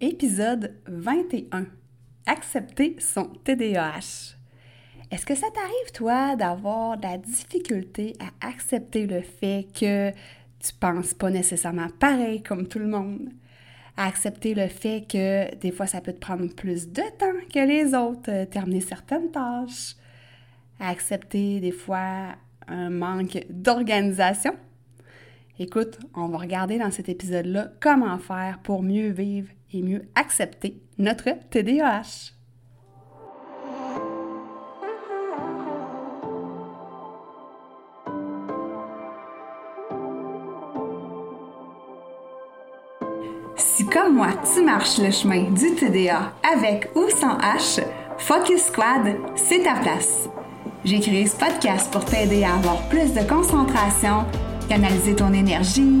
Épisode 21. Accepter son TDAH. Est-ce que ça t'arrive, toi, d'avoir de la difficulté à accepter le fait que tu penses pas nécessairement pareil comme tout le monde? À accepter le fait que des fois, ça peut te prendre plus de temps que les autres, euh, terminer certaines tâches? À accepter des fois un manque d'organisation? Écoute, on va regarder dans cet épisode-là comment faire pour mieux vivre et mieux accepter notre TDAH. Si comme moi, tu marches le chemin du TDA avec ou sans H, Focus Squad, c'est ta place. J'ai créé ce podcast pour t'aider à avoir plus de concentration canaliser ton énergie,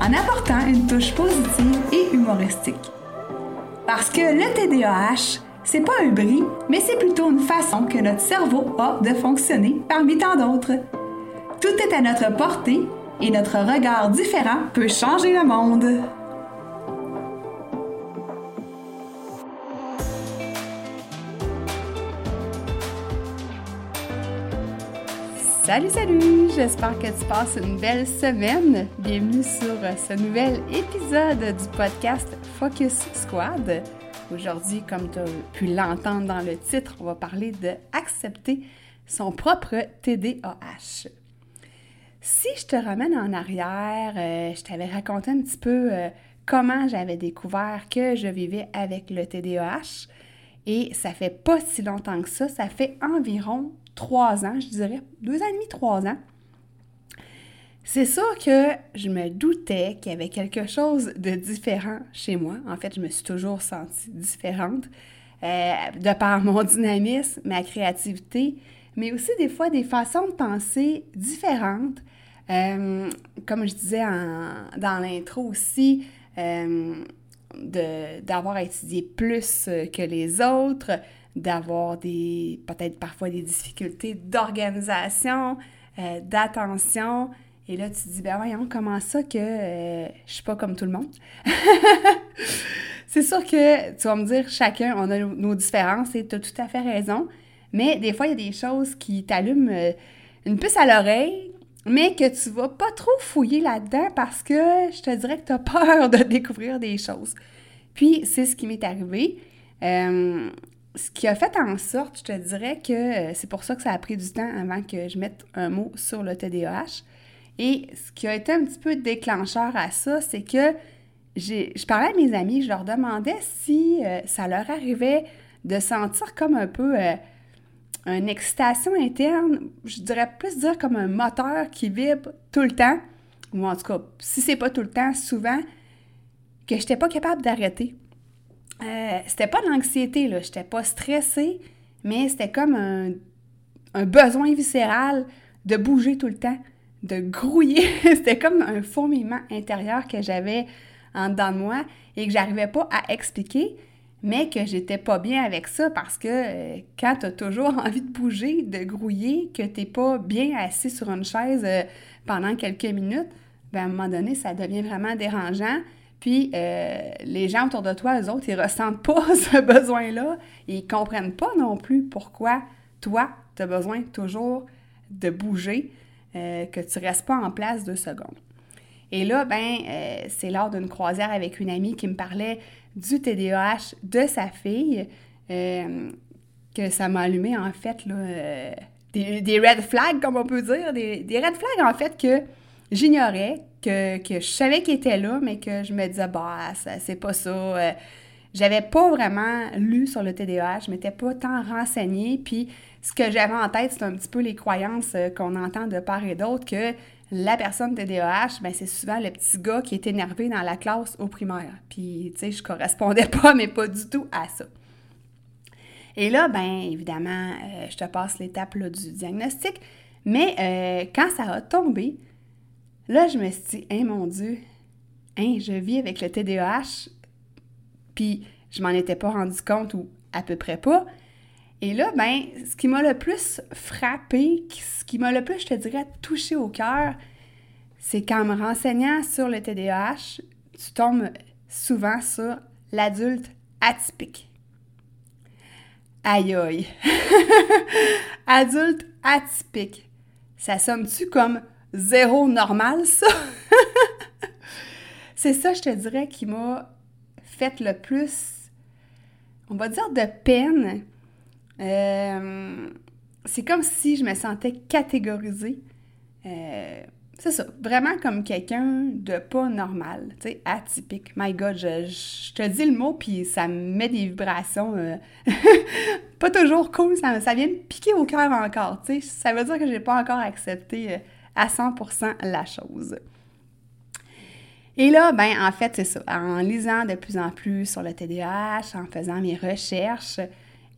en apportant une touche positive et humoristique. Parce que le TDAH, c'est pas un bris, mais c'est plutôt une façon que notre cerveau a de fonctionner parmi tant d'autres. Tout est à notre portée et notre regard différent peut changer le monde. Salut, salut! J'espère que tu passes une belle semaine. Bienvenue sur ce nouvel épisode du podcast Focus Squad. Aujourd'hui, comme tu as pu l'entendre dans le titre, on va parler de accepter son propre TDAH. Si je te ramène en arrière, euh, je t'avais raconté un petit peu euh, comment j'avais découvert que je vivais avec le TDAH. Et ça fait pas si longtemps que ça, ça fait environ trois ans, je dirais, deux ans et demi, trois ans. C'est sûr que je me doutais qu'il y avait quelque chose de différent chez moi. En fait, je me suis toujours sentie différente euh, de par mon dynamisme, ma créativité, mais aussi des fois des façons de penser différentes. Euh, comme je disais dans l'intro aussi, euh, d'avoir étudié plus que les autres, d'avoir des peut-être parfois des difficultés d'organisation, euh, d'attention. Et là, tu te dis, ben voyons, comment ça que euh, je suis pas comme tout le monde? c'est sûr que tu vas me dire, chacun, on a nos différences et tu as tout à fait raison. Mais des fois, il y a des choses qui t'allument euh, une puce à l'oreille, mais que tu vas pas trop fouiller là-dedans parce que je te dirais que tu as peur de découvrir des choses. Puis, c'est ce qui m'est arrivé ce qui a fait en sorte, je te dirais que euh, c'est pour ça que ça a pris du temps avant que je mette un mot sur le TDAH. Et ce qui a été un petit peu déclencheur à ça, c'est que je parlais à mes amis, je leur demandais si euh, ça leur arrivait de sentir comme un peu euh, une excitation interne, je dirais plus dire comme un moteur qui vibre tout le temps, ou en tout cas, si c'est pas tout le temps, souvent, que je n'étais pas capable d'arrêter. Euh, c'était pas de l'anxiété, là. J'étais pas stressée, mais c'était comme un, besoin viscéral de bouger tout le temps, de grouiller. c'était comme un fourmillement intérieur que j'avais en dedans de moi et que j'arrivais pas à expliquer, mais que j'étais pas bien avec ça parce que euh, quand tu as toujours envie de bouger, de grouiller, que t'es pas bien assis sur une chaise euh, pendant quelques minutes, ben à un moment donné, ça devient vraiment dérangeant. Puis euh, les gens autour de toi, eux autres, ils ressentent pas ce besoin-là. Ils comprennent pas non plus pourquoi toi, tu as besoin toujours de bouger, euh, que tu restes pas en place deux secondes. Et là, ben, euh, c'est lors d'une croisière avec une amie qui me parlait du TDAH de sa fille que ça m'a allumé, en fait, là, des, red flags, comme on peut dire, des, des red flags, en fait, que j'ignorais, que, je savais qu'il était là, mais que je me disais, bah, c'est pas ça. Euh, j'avais pas vraiment lu sur le TDAH, je m'étais pas tant renseignée, puis ce que j'avais en tête, c'est un petit peu les croyances euh, qu'on entend de part et d'autre, que la personne TDAH, ben c'est souvent le petit gars qui est énervé dans la classe au primaire. Puis, tu sais, je correspondais pas, mais pas du tout à ça. Et là, ben évidemment, euh, je te passe l'étape du diagnostic. Mais quand ça a tombé, là, je me suis dit, hein, mon Dieu, hein, je vis avec le TDAH, puis je m'en étais pas rendu compte ou à peu près pas. Et là, ben, ce qui m'a le plus frappé, ce qui m'a le plus, je te dirais, touché au cœur, c'est qu'en me renseignant sur le TDAH, tu tombes souvent sur l'adulte atypique. Aïe aïe! adulte atypique. Ça sonne-tu comme zéro normal, ça? c'est ça, je te dirais, qui m'a fait le plus, on va dire, de peine euh, c'est comme si je me sentais catégorisée. Euh, c'est ça, vraiment comme quelqu'un de pas normal, tu sais, atypique. My God, je, te dis le mot, puis ça me met des vibrations euh, pas toujours cool, ça, ça, vient me piquer au cœur encore, tu sais. Ça veut dire que j'ai pas encore accepté à 100% la chose. Et là, ben en fait, c'est ça, en lisant de plus en plus sur le TDAH, en faisant mes recherches,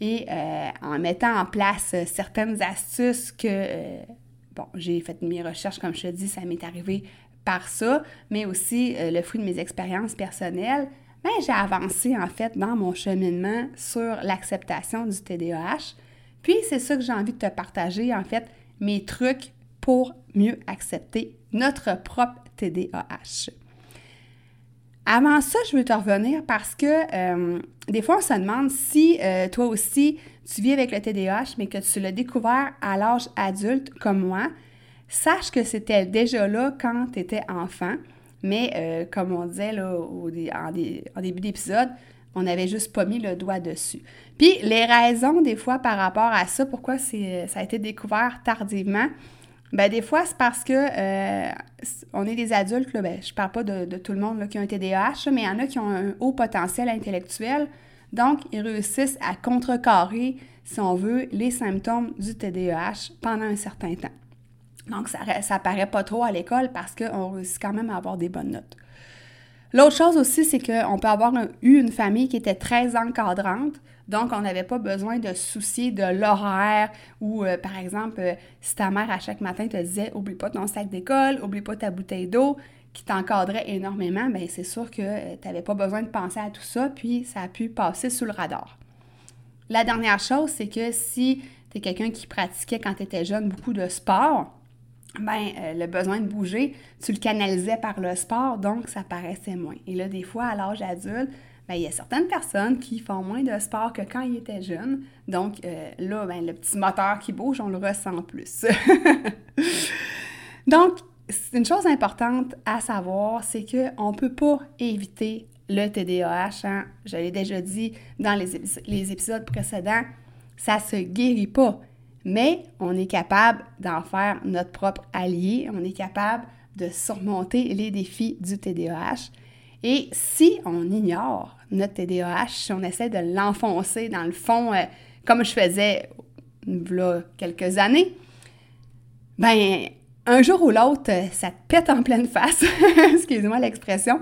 et euh, en mettant en place euh, certaines astuces que, euh, bon, j'ai fait mes recherches, comme je te dis, ça m'est arrivé par ça, mais aussi le fruit de mes expériences personnelles, ben, j'ai avancé en fait dans mon cheminement sur l'acceptation du TDAH. Puis c'est ça que j'ai envie de te partager, en fait, mes trucs pour mieux accepter notre propre TDAH. Avant ça, je veux te revenir parce que euh, des fois, on se demande si euh, toi aussi, tu vis avec le TDAH, mais que tu l'as découvert à l'âge adulte comme moi. Sache que c'était déjà là quand tu étais enfant, mais euh, comme on disait là, au, en, début d'épisode, on n'avait juste pas mis le doigt dessus. Puis les raisons, des fois, par rapport à ça, pourquoi ça a été découvert tardivement, ben des fois, c'est parce que euh, on est des adultes, là, ben, je parle pas de, tout le monde là, qui ont un TDAH, mais il y en a qui ont un haut potentiel intellectuel. Donc, ils réussissent à contrecarrer, si on veut, les symptômes du TDAH pendant un certain temps. Donc, ça ne paraît pas trop à l'école parce qu'on réussit quand même à avoir des bonnes notes. L'autre chose aussi, c'est qu'on peut avoir eu une famille qui était très encadrante, donc, on n'avait pas besoin de soucier de l'horaire ou, euh, par exemple, euh, si ta mère à chaque matin te disait Oublie pas ton sac d'école, oublie pas ta bouteille d'eau, qui t'encadrait énormément, bien, c'est sûr que euh, tu n'avais pas besoin de penser à tout ça, puis ça a pu passer sous le radar. La dernière chose, c'est que si tu es quelqu'un qui pratiquait quand tu étais jeune beaucoup de sport, ben, le besoin de bouger, tu le canalisais par le sport, donc ça paraissait moins. Et là, des fois, à l'âge adulte, ben, il y a certaines personnes qui font moins de sport que quand ils étaient jeunes. Donc euh, là, ben, le petit moteur qui bouge, on le ressent plus. Donc, une chose importante à savoir, c'est qu'on ne peut pas éviter le TDAH. Hein. Je l'ai déjà dit dans les, les épisodes précédents, ça ne se guérit pas. Mais on est capable d'en faire notre propre allié. On est capable de surmonter les défis du TDAH. Et si on ignore notre TDAH, si on essaie de l'enfoncer dans le fond, euh, comme je faisais a quelques années, ben un jour ou l'autre, ça te pète en pleine face, excusez-moi l'expression,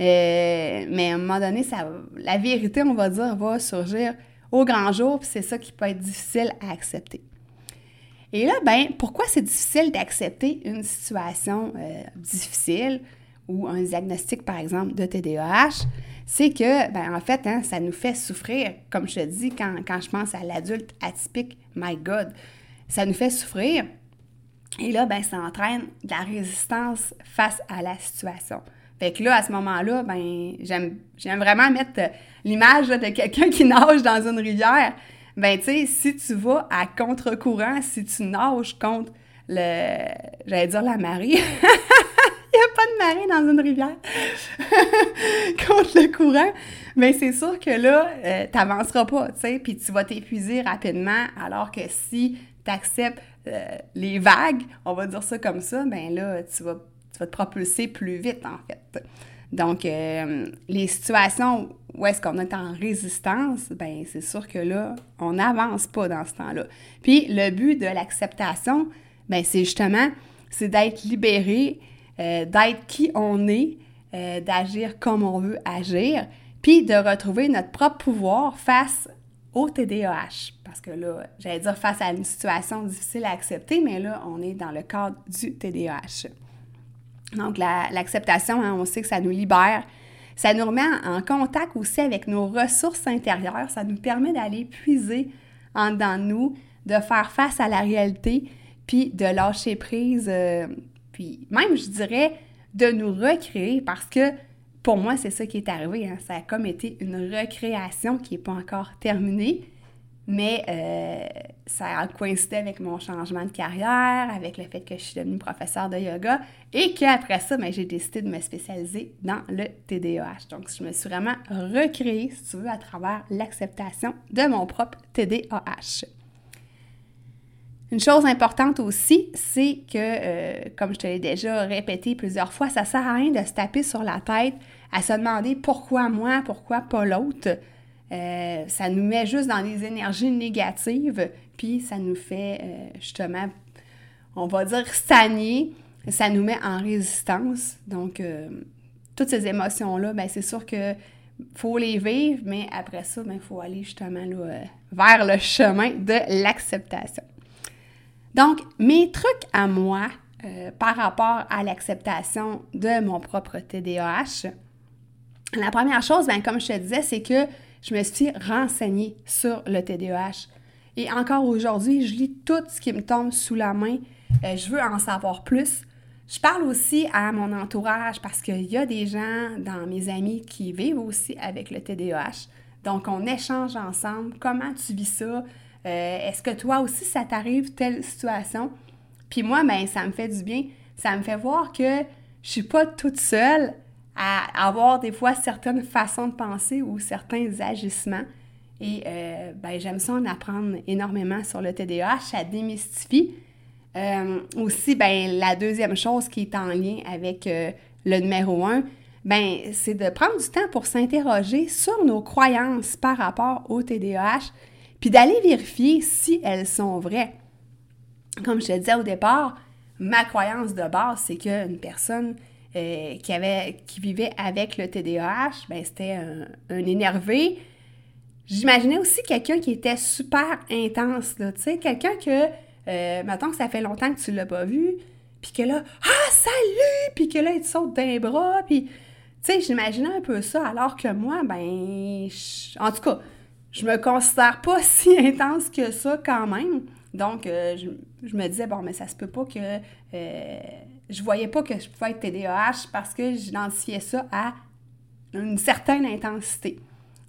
euh, mais à un moment donné, ça, la vérité, on va dire, va surgir au grand jour, puis c'est ça qui peut être difficile à accepter. Et là, ben, pourquoi c'est difficile d'accepter une situation euh, difficile? Ou un diagnostic, par exemple, de TDAH, c'est que, ben, en fait, hein, ça nous fait souffrir, comme je te dis, quand, quand je pense à l'adulte atypique, my God, ça nous fait souffrir. Et là, ben, ça entraîne de la résistance face à la situation. Fait que là, à ce moment-là, ben, j'aime, vraiment mettre l'image de quelqu'un qui nage dans une rivière. Ben, tu sais, si tu vas à contre-courant, si tu nages contre le, j'allais dire la marée, pas de marée dans une rivière contre le courant, mais c'est sûr que là, euh, tu n'avanceras pas, tu sais, puis tu vas t'épuiser rapidement, alors que si tu acceptes euh, les vagues, on va dire ça comme ça, ben là, tu vas, tu vas te propulser plus vite, en fait. Donc, euh, les situations où est-ce qu'on est en résistance, ben c'est sûr que là, on n'avance pas dans ce temps-là. Puis, le but de l'acceptation, ben c'est justement c'est d'être libéré, euh, d'être qui on est, euh, d'agir comme on veut agir, puis de retrouver notre propre pouvoir face au TDAH. Parce que là, j'allais dire face à une situation difficile à accepter, mais là, on est dans le cadre du TDAH. Donc, l'acceptation, hein, on sait que ça nous libère. Ça nous remet en contact aussi avec nos ressources intérieures. Ça nous permet d'aller puiser en nous, de faire face à la réalité, puis de lâcher prise, euh, puis même, je dirais, de nous recréer parce que pour moi, c'est ça qui est arrivé. Hein. Ça a comme été une recréation qui n'est pas encore terminée, mais euh, ça a coïncidé avec mon changement de carrière, avec le fait que je suis devenue professeure de yoga et qu'après ça, ben, j'ai décidé de me spécialiser dans le TDAH. Donc, je me suis vraiment recréée, si tu veux, à travers l'acceptation de mon propre TDAH. Une chose importante aussi, c'est que, euh, comme je te l'ai déjà répété plusieurs fois, ça sert à rien de se taper sur la tête, à se demander pourquoi moi, pourquoi pas l'autre. Euh, ça nous met juste dans des énergies négatives, puis ça nous fait euh, justement, on va dire, stagner, ça nous met en résistance. Donc, toutes ces émotions-là, ben, c'est sûr que faut les vivre, mais après ça, il ben, faut aller justement vers le chemin de l'acceptation. Donc, mes trucs à moi euh, par rapport à l'acceptation de mon propre TDAH, la première chose, bien, comme je te disais, c'est que je me suis renseignée sur le TDAH. Et encore aujourd'hui, je lis tout ce qui me tombe sous la main. Euh, je veux en savoir plus. Je parle aussi à mon entourage parce qu'il y a des gens dans mes amis qui vivent aussi avec le TDAH. Donc, on échange ensemble. Comment tu vis ça? Euh, est-ce que toi aussi, ça t'arrive telle situation? Puis moi, ben, ça me fait du bien. Ça me fait voir que je suis pas toute seule à avoir des fois certaines façons de penser ou certains agissements. Et euh, ben, j'aime ça en apprendre énormément sur le TDAH, ça démystifie. Euh, aussi, ben, la deuxième chose qui est en lien avec le numéro un, ben, c'est de prendre du temps pour s'interroger sur nos croyances par rapport au TDAH puis d'aller vérifier si elles sont vraies. Comme je te disais au départ, ma croyance de base, c'est qu'une personne euh, qui, avait, qui vivait avec le TDAH, ben, c'était un, énervé. J'imaginais aussi quelqu'un qui était super intense, tu sais, quelqu'un que, euh, mettons que ça fait longtemps que tu l'as pas vu, puis que là, ah, salut! Puis que là, il te saute d'un bras, puis, tu j'imaginais un peu ça, alors que moi, ben, en tout cas, je me considère pas si intense que ça quand même. Donc, euh, je, me disais, bon, mais ça se peut pas que. Euh, je voyais pas que je pouvais être TDAH parce que j'identifiais ça à une certaine intensité.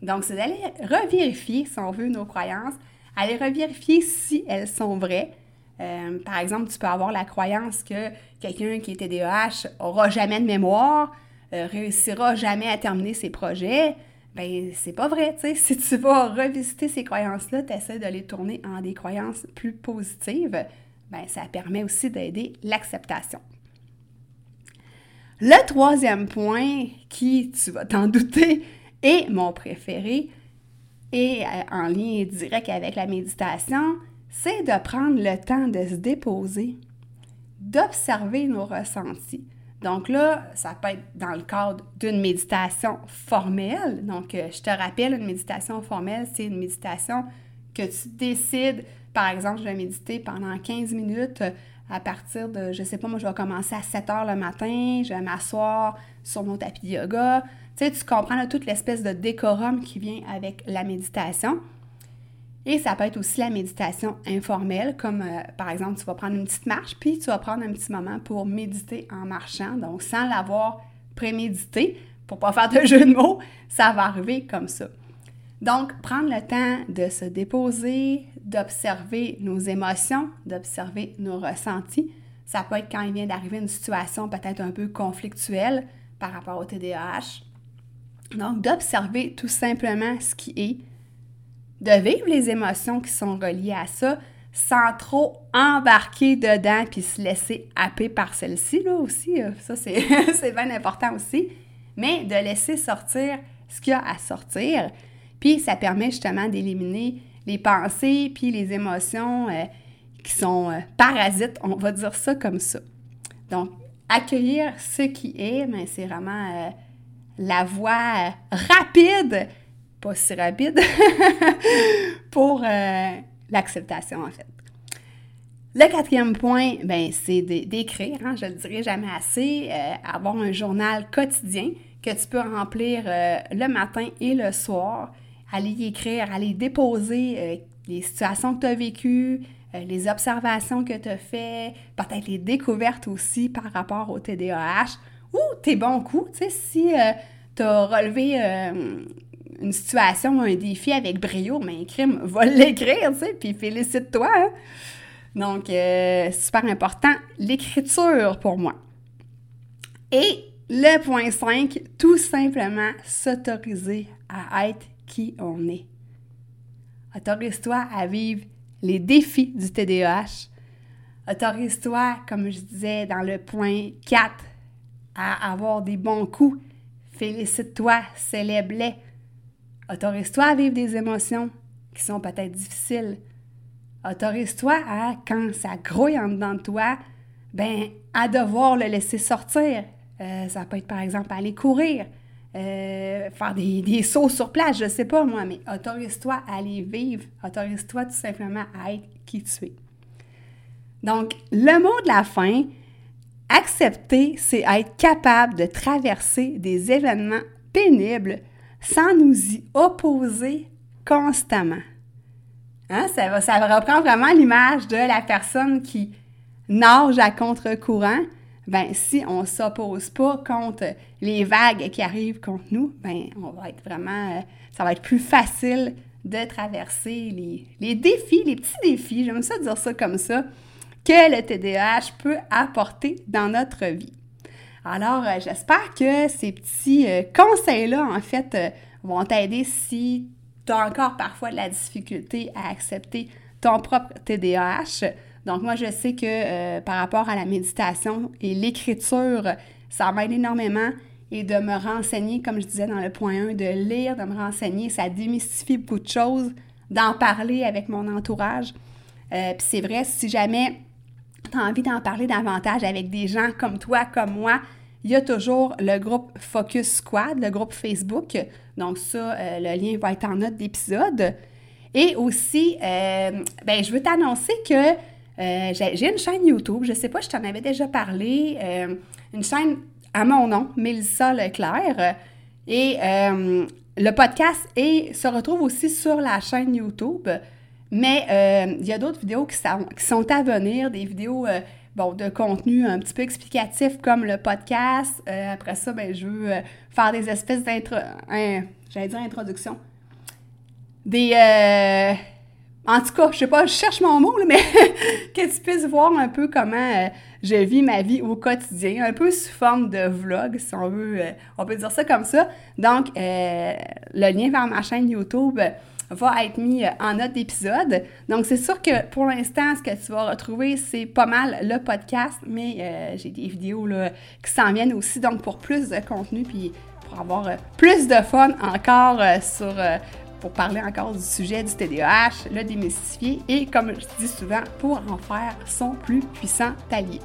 Donc, c'est d'aller revérifier, si on veut, nos croyances, aller revérifier si elles sont vraies. Euh, par exemple, tu peux avoir la croyance que quelqu'un qui est TDAH aura jamais de mémoire, réussira jamais à terminer ses projets ben c'est pas vrai, tu sais. Si tu vas revisiter ces croyances-là, tu essaies de les tourner en des croyances plus positives, ben ça permet aussi d'aider l'acceptation. Le troisième point, qui, tu vas t'en douter, est mon préféré, et euh, en lien direct avec la méditation, c'est de prendre le temps de se déposer, d'observer nos ressentis, donc là, ça peut être dans le cadre d'une méditation formelle. Donc, euh, je te rappelle, une méditation formelle, c'est une méditation que tu décides, par exemple, je vais méditer pendant 15 minutes euh, à partir de, je sais pas, moi, je vais commencer à 7 heures le matin, je vais m'asseoir sur mon tapis de yoga. Tu sais, tu comprends là, toute l'espèce de décorum qui vient avec la méditation. Et ça peut être aussi la méditation informelle, comme euh, par exemple, tu vas prendre une petite marche, puis tu vas prendre un petit moment pour méditer en marchant, donc sans l'avoir prémédité, pour pas faire de jeu de mots, ça va arriver comme ça. Donc, prendre le temps de se déposer, d'observer nos émotions, d'observer nos ressentis. Ça peut être quand il vient d'arriver une situation peut-être un peu conflictuelle par rapport au TDAH. Donc, d'observer tout simplement ce qui est, de vivre les émotions qui sont reliées à ça sans trop embarquer dedans puis se laisser happer par celle-ci, là aussi. Euh, ça, c'est bien important aussi. Mais de laisser sortir ce qu'il y a à sortir. Puis ça permet justement d'éliminer les pensées puis les émotions euh, qui sont euh, parasites, on va dire ça comme ça. Donc, accueillir ce qui est, mais c'est vraiment la voie rapide, pas si rapide, pour euh, l'acceptation en fait. Le quatrième point, ben, c'est d'écrire, hein, je ne le dirai jamais assez, euh, avoir un journal quotidien que tu peux remplir le matin et le soir, aller y écrire, aller déposer les situations que tu as vécues, euh, les observations que tu as faites, peut-être les découvertes aussi par rapport au TDAH, ou tes bons coups, tu sais, si euh, tu as relevé euh, une situation, un défi avec brio, mais un crime, va l'écrire, tu sais, puis félicite-toi. Hein. Donc, super important, l'écriture pour moi. Et le point 5, tout simplement s'autoriser à être qui on est. Autorise-toi à vivre les défis du TDAH. Autorise-toi, comme je disais dans le point 4, à avoir des bons coups. Félicite-toi, célèbre-les. Autorise-toi à vivre des émotions qui sont peut-être difficiles. Autorise-toi à, quand ça grouille en dedans de toi, ben, à devoir le laisser sortir. Euh, ça peut être par exemple aller courir, euh, faire des, sauts sur place, je sais pas moi, mais autorise-toi à aller vivre, autorise-toi tout simplement à être qui tu es. Donc, le mot de la fin, accepter, c'est être capable de traverser des événements pénibles sans nous y opposer constamment. Hein? Ça, ça reprend vraiment l'image de la personne qui nage à contre-courant, ben si on s'oppose pas contre les vagues qui arrivent contre nous, ben on va être vraiment, euh, ça va être plus facile de traverser les, les défis, les petits défis, j'aime ça dire ça comme ça, que le TDAH peut apporter dans notre vie. Alors, euh, j'espère que ces petits euh, conseils-là, en fait, vont t'aider si tu as encore parfois de la difficulté à accepter ton propre TDAH. Donc moi, je sais que euh, par rapport à la méditation et l'écriture, ça m'aide énormément et de me renseigner, comme je disais dans le point 1, de lire, de me renseigner, ça démystifie beaucoup de choses, d'en parler avec mon entourage. Euh, Puis c'est vrai, si jamais tu as envie d'en parler davantage avec des gens comme toi, comme moi, il y a toujours le groupe Focus Squad, le groupe Facebook. Donc ça, euh, le lien va être en note d'épisode. Et aussi, euh, ben, je veux t'annoncer que euh, j'ai une chaîne YouTube, je ne sais pas, je t'en avais déjà parlé, une chaîne à mon nom, Mélissa Leclerc. Et le podcast se retrouve aussi sur la chaîne YouTube. Mais il y a d'autres vidéos qui sont, à venir, des vidéos bon, de contenu un petit peu explicatif comme le podcast. après ça, ben, je veux faire des espèces d'intro... j'allais dire introduction. Des en tout cas, je sais pas, je cherche mon mot, mais que tu puisses voir un peu comment euh, je vis ma vie au quotidien, un peu sous forme de vlog, si on veut, euh, on peut dire ça comme ça. Donc, euh, le lien vers ma chaîne YouTube va être mis en note d'épisode. Donc, c'est sûr que pour l'instant, ce que tu vas retrouver, c'est pas mal le podcast, mais j'ai des vidéos là, qui s'en viennent aussi, donc pour plus de contenu, puis pour avoir plus de fun encore sur pour parler encore du sujet du TDAH, le démystifier et, comme je dis souvent, pour en faire son plus puissant allié.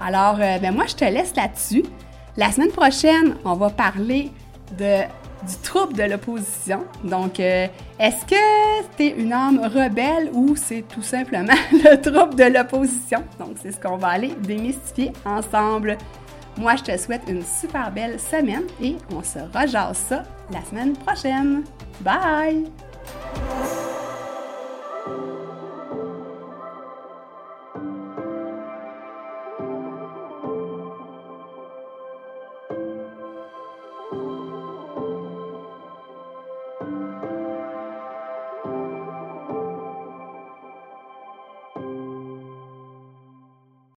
Alors, euh, ben moi, je te laisse là-dessus. La semaine prochaine, on va parler de, du trouble de l'opposition. Donc, euh, est-ce que tu es une âme rebelle ou c'est tout simplement le trouble de l'opposition? Donc, c'est ce qu'on va aller démystifier ensemble. Moi, je te souhaite une super belle semaine et on se rejase ça la semaine prochaine. Bye!